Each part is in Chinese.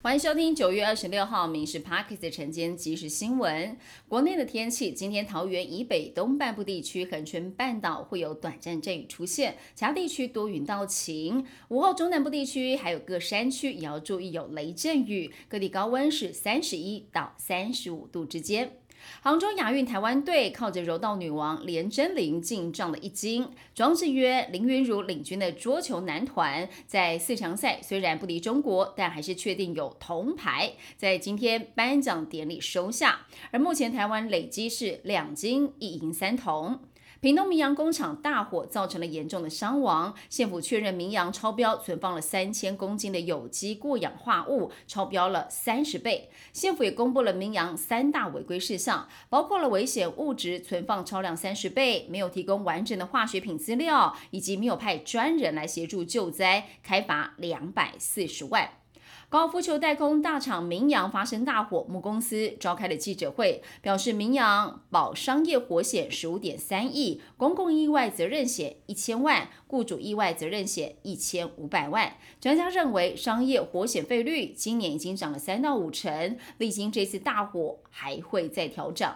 欢迎收听九月二十六号《民事 Parkes》的晨间即时新闻。国内的天气，今天桃园以北东半部地区、恒春半岛会有短暂阵雨出现，其他地区多云到晴。午后中南部地区还有各山区也要注意有雷阵雨，各地高温是三十一到三十五度之间。杭州亚运台湾队靠着柔道女王连真玲进账了一金，庄智约、林云如领军的桌球男团在四强赛虽然不敌中国，但还是确定有铜牌，在今天颁奖典礼收下。而目前台湾累积是两金一银三铜。屏东明阳工厂大火造成了严重的伤亡，县府确认明阳超标存放了三千公斤的有机过氧化物，超标了三十倍。县府也公布了明阳三大违规事项，包括了危险物质存放超量三十倍，没有提供完整的化学品资料，以及没有派专人来协助救灾，开罚两百四十万。高尔夫球代工大厂明阳发生大火，母公司召开了记者会，表示明阳保商业火险十五点三亿，公共意外责任险一千万，雇主意外责任险一千五百万。专家认为，商业火险费率今年已经涨了三到五成，历经这次大火还会再调整。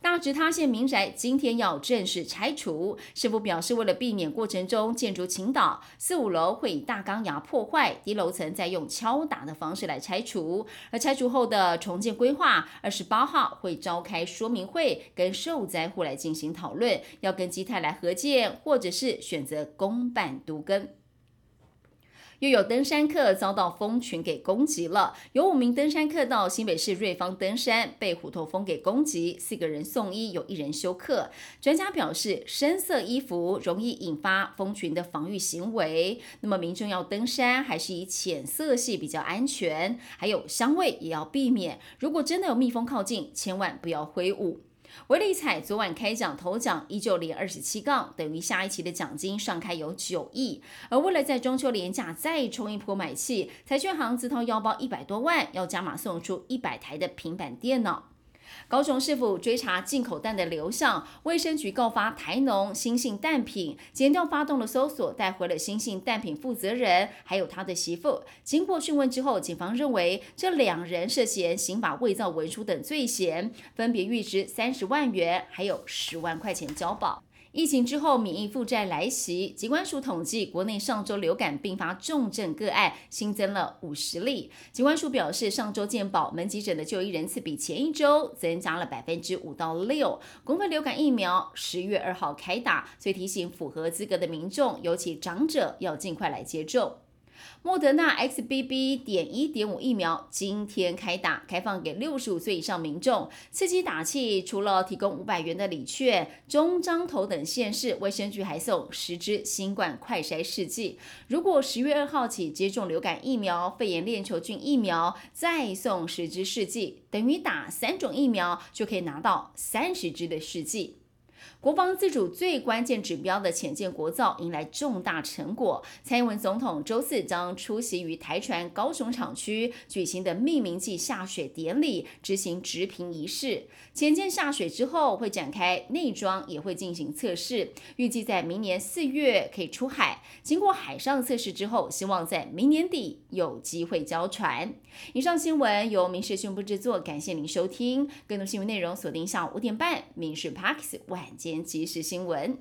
大直塌陷民宅今天要正式拆除，师傅表示，为了避免过程中建筑倾倒，四五楼会以大钢牙破坏，低楼层再用敲打的方式来拆除。而拆除后的重建规划，二十八号会召开说明会，跟受灾户来进行讨论，要跟基泰来合建，或者是选择公办独耕。又有登山客遭到蜂群给攻击了，有五名登山客到新北市瑞芳登山，被虎头蜂给攻击，四个人送医，有一人休克。专家表示，深色衣服容易引发蜂群的防御行为，那么民众要登山还是以浅色系比较安全，还有香味也要避免。如果真的有蜜蜂靠近，千万不要挥舞。威利彩昨晚开奖头奖依旧连二十七杠，等于下一期的奖金上开有九亿。而为了在中秋连假再冲一波买气，彩券行自掏腰包一百多万，要加码送出一百台的平板电脑。高雄市府追查进口蛋的流向，卫生局告发台农新性蛋品，检调发动了搜索，带回了新性蛋品负责人，还有他的媳妇。经过讯问之后，警方认为这两人涉嫌刑法伪造文书等罪嫌，分别预支三十万元，还有十万块钱交保。疫情之后，免疫负债来袭。疾管署统计，国内上周流感并发重症个案新增了五十例。疾管署表示，上周健保门急诊的就医人次比前一周增加了百分之五到六。公费流感疫苗十月二号开打，所以提醒符合资格的民众，尤其长者要尽快来接种。莫德纳 XBB. 点一点五疫苗今天开打，开放给六十五岁以上民众。刺激打气，除了提供五百元的礼券、中彰头等县市卫生局还送十支新冠快筛试剂。如果十月二号起接种流感疫苗、肺炎链球菌疫苗，再送十支试剂，等于打三种疫苗就可以拿到三十支的试剂。国防自主最关键指标的浅建国造迎来重大成果。蔡英文总统周四将出席于台船高雄厂区举行的命名暨下水典礼，执行直评仪式。浅建下水之后，会展开内装，也会进行测试，预计在明年四月可以出海。经过海上测试之后，希望在明年底有机会交船。以上新闻由民事讯部制作，感谢您收听。更多新闻内容锁定下午五点半《民事 Parks 晚间即时新闻》。